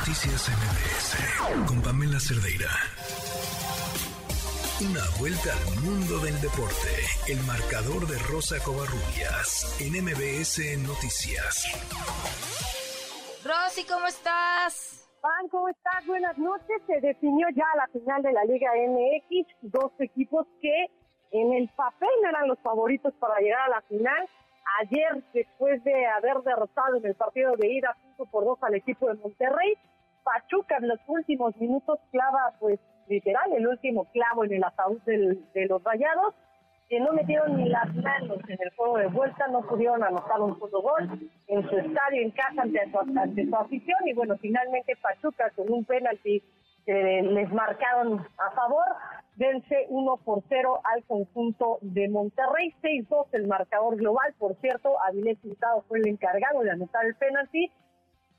Noticias MBS con Pamela Cerdeira. Una vuelta al mundo del deporte. El marcador de Rosa Covarrubias en MBS Noticias. Rosy, ¿cómo estás? Juan, ¿cómo estás? Buenas noches. Se definió ya la final de la Liga MX. Dos equipos que en el papel eran los favoritos para llegar a la final ayer después de haber derrotado en el partido de ida 5 por 2 al equipo de Monterrey. Pachuca en los últimos minutos clava, pues literal, el último clavo en el ataúd de los rayados, que no metieron ni las manos en el juego de vuelta, no pudieron anotar un solo gol en su estadio, en casa, ante su, ante su afición, y bueno, finalmente Pachuca con un penalti que les marcaron a favor, vence 1 por 0 al conjunto de Monterrey, 6-2 el marcador global, por cierto, Avilés Hurtado fue el encargado de anotar el penalti,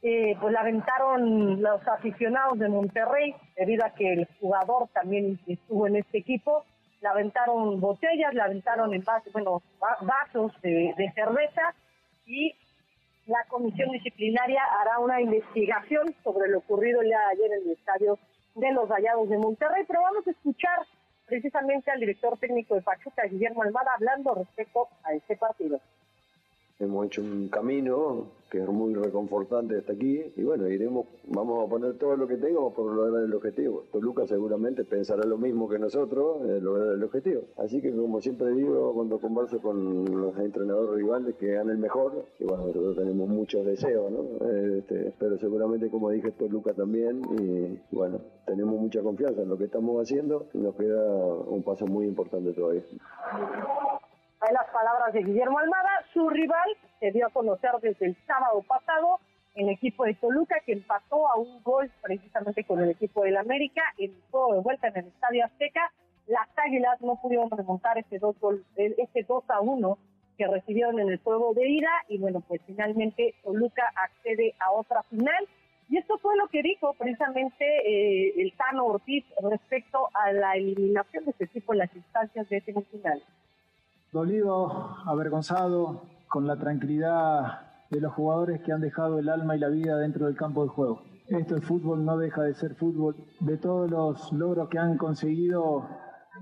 eh, pues la aventaron los aficionados de Monterrey, debido a que el jugador también estuvo en este equipo, la aventaron botellas, la aventaron en bueno, vasos de, de cerveza y la comisión disciplinaria hará una investigación sobre lo ocurrido el día de ayer en el estadio de los Rayados de Monterrey, pero vamos a escuchar precisamente al director técnico de Pachuca, Guillermo Almada, hablando respecto a este partido. Hemos hecho un camino que es muy reconfortante hasta aquí y bueno, iremos, vamos a poner todo lo que tengamos por lograr el objetivo. Toluca seguramente pensará lo mismo que nosotros, eh, lograr el objetivo. Así que como siempre digo cuando converso con los entrenadores rivales que hagan el mejor, y bueno, nosotros tenemos muchos deseos, ¿no? Este, pero seguramente como dije Toluca también y bueno, tenemos mucha confianza en lo que estamos haciendo y nos queda un paso muy importante todavía. Las palabras de Guillermo Almada, su rival se dio a conocer desde el sábado pasado el equipo de Toluca que empató a un gol precisamente con el equipo del América en juego de vuelta en el Estadio Azteca. Las Águilas no pudieron remontar ese 2 ese 2 a 1 que recibieron en el juego de ida y bueno, pues finalmente Toluca accede a otra final. Y esto fue lo que dijo precisamente eh, el Tano Ortiz respecto a la eliminación de ese equipo en las instancias de semifinales dolido, avergonzado, con la tranquilidad de los jugadores que han dejado el alma y la vida dentro del campo de juego. Esto es fútbol, no deja de ser fútbol. De todos los logros que han conseguido,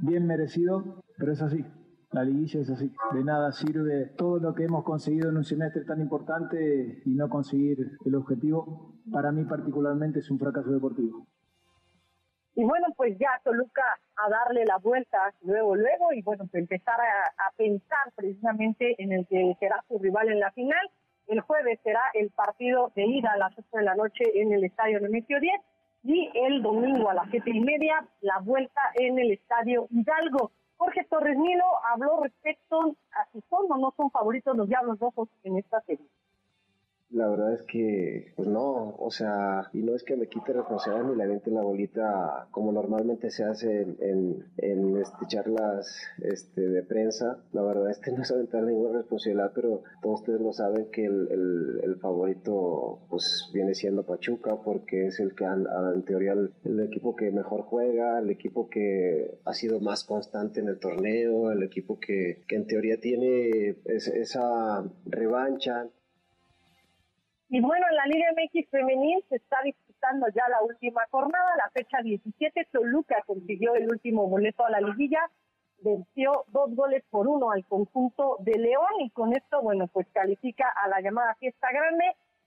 bien merecido, pero es así. La liguilla es así. De nada sirve todo lo que hemos conseguido en un semestre tan importante y no conseguir el objetivo. Para mí particularmente es un fracaso deportivo. Y bueno, pues ya Toluca a darle la vuelta luego, luego, y bueno, pues empezar a, pensar precisamente en el que será su rival en la final. El jueves será el partido de ida a las 8 de la noche en el estadio Nemesio 10 y el domingo a las siete y media la vuelta en el estadio Hidalgo. Jorge Torres Nilo habló respecto a si son o no son favoritos los Diablos Rojos en esta serie. La verdad es que, pues no, o sea, y no es que me quite responsabilidad ni la en la bolita como normalmente se hace en, en, este, charlas este, de prensa. La verdad es que no es aventar ninguna responsabilidad, pero todos ustedes lo saben que el, el, favorito pues viene siendo Pachuca porque es el que en teoría el, equipo que mejor juega, el equipo que ha sido más constante en el torneo, el equipo que, que en teoría tiene esa revancha y bueno, en la Liga MX femenil se está disputando ya la última jornada, la fecha 17. Toluca consiguió el último boleto a la liguilla, venció dos goles por uno al conjunto de León y con esto, bueno, pues califica a la llamada fiesta grande.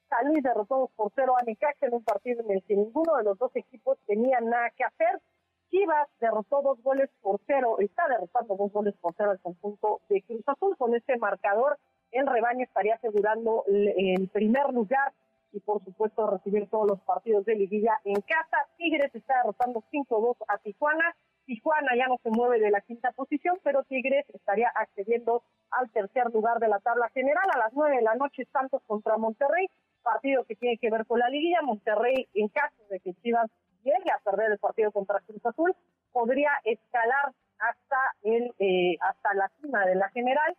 San Luis derrotó dos por cero a Necaxa en un partido en el que ninguno de los dos equipos tenía nada que hacer. Chivas derrotó dos goles por cero, está derrotando dos goles por cero al conjunto de Cruz Azul con este marcador el rebaño estaría asegurando el primer lugar y por supuesto recibir todos los partidos de liguilla en casa. Tigres está derrotando 5-2 a Tijuana. Tijuana ya no se mueve de la quinta posición, pero Tigres estaría accediendo al tercer lugar de la tabla general. A las 9 de la noche, Santos contra Monterrey, partido que tiene que ver con la liguilla. Monterrey, en caso de que Chivas llegue a perder el partido contra Cruz Azul, podría escalar hasta, el, eh, hasta la cima de la general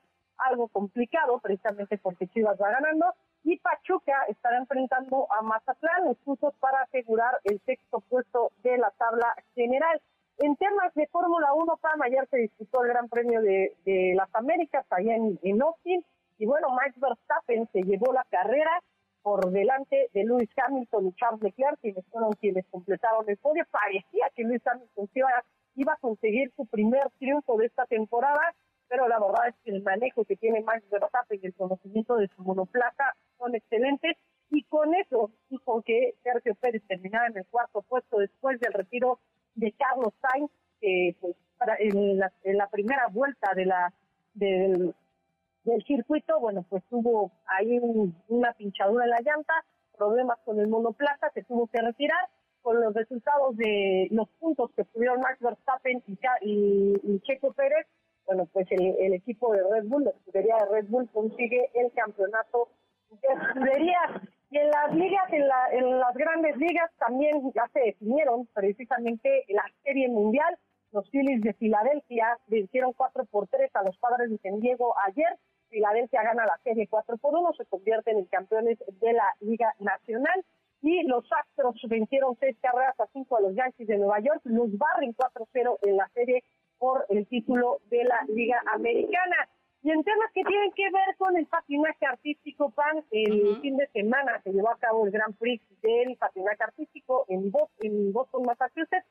algo complicado precisamente porque Chivas va ganando y Pachuca estará enfrentando a Mazatlán, los para asegurar el sexto puesto de la tabla general. En temas de Fórmula 1, Pam, ayer se disputó el Gran Premio de, las Américas allá en, en Austin y bueno, Max Verstappen se llevó la carrera por delante de Lewis Hamilton y Charles Leclerc, quienes fueron quienes completaron el podio. Parecía que Lewis Hamilton iba, iba a conseguir su primer triunfo de esta temporada, pero la verdad es que el manejo que tiene Max Verstappen y el conocimiento de su monoplaza son excelentes. Y con eso, y que Sergio Pérez terminara en el cuarto puesto después del retiro de Carlos Sainz, que pues, en, la, primera vuelta de la del, circuito, bueno, pues tuvo ahí una pinchadura en la llanta, problemas con el monoplaza, se tuvo que retirar. Con los resultados de los puntos que tuvieron Max Verstappen y, Checo Pérez, bueno, pues el, equipo de Red Bull, la escudería de Red Bull, consigue el campeonato de escuderías. Y en las ligas, en, en las grandes ligas, también ya se definieron precisamente la Serie Mundial. Los Phillies de Filadelfia vencieron 4 por 3 a los padres de San Diego ayer. Filadelfia gana la serie 4 por 1, se convierten en campeones de la Liga Nacional. Y los Astros vencieron 6 carreras a 5 a los Yankees de Nueva York. Los barren 4-0 en la serie por el título de la Liga Americana. Y en temas que tienen que ver con el patinaje artístico, PAN, el fin de semana se llevó a cabo el Grand Prix del patinaje artístico en Boston Massachusetts.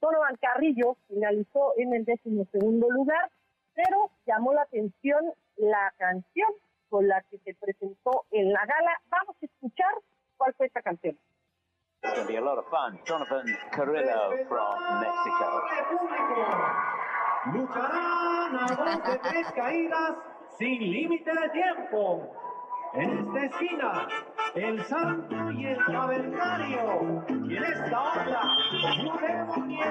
Donovan Carrillo finalizó en el décimo segundo lugar, pero llamó la atención la canción con la que se presentó en la gala. Vamos a escuchar cuál fue esta canción. It's going to be a lot of fun. Jonathan Carrillo from Mexico. Lucharán a de tres caídas sin límite de tiempo. En esta esquina, el santo y el cavernario. Y en esta otra, un demonio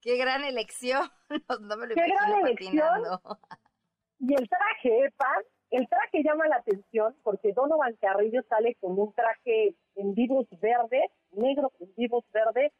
Qué gran elección. No me lo Qué gran elección. Y el traje, Pan, el traje llama la atención porque Donovan Carrillo sale con un traje en vivos verde, negro en vivos verde,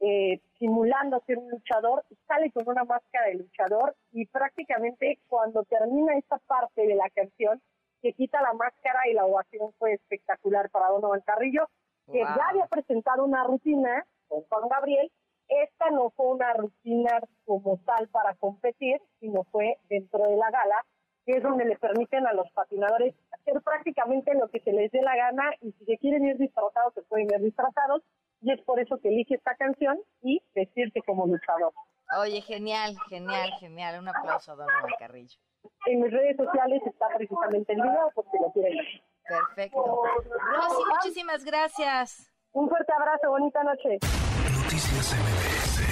eh, simulando ser un luchador, sale con una máscara de luchador y prácticamente cuando termina esta parte de la canción, se quita la máscara y la ovación fue espectacular para Donovan Carrillo, que ya había presentado una rutina con Juan Gabriel. Esta no fue una rutina como tal para competir, sino fue dentro de la gala, que es donde le permiten a los patinadores hacer prácticamente lo que se les dé la gana y si se quieren ir disfrazados, se pueden ir disfrazados y es por eso que elige esta canción y vestirse como luchador. Oye, genial, genial, genial. Un aplauso a Don Carrillo. En mis redes sociales está precisamente el video por si lo quieren ver. Perfecto. Rosy, muchísimas gracias. Un fuerte abrazo, bonita noche. Noticias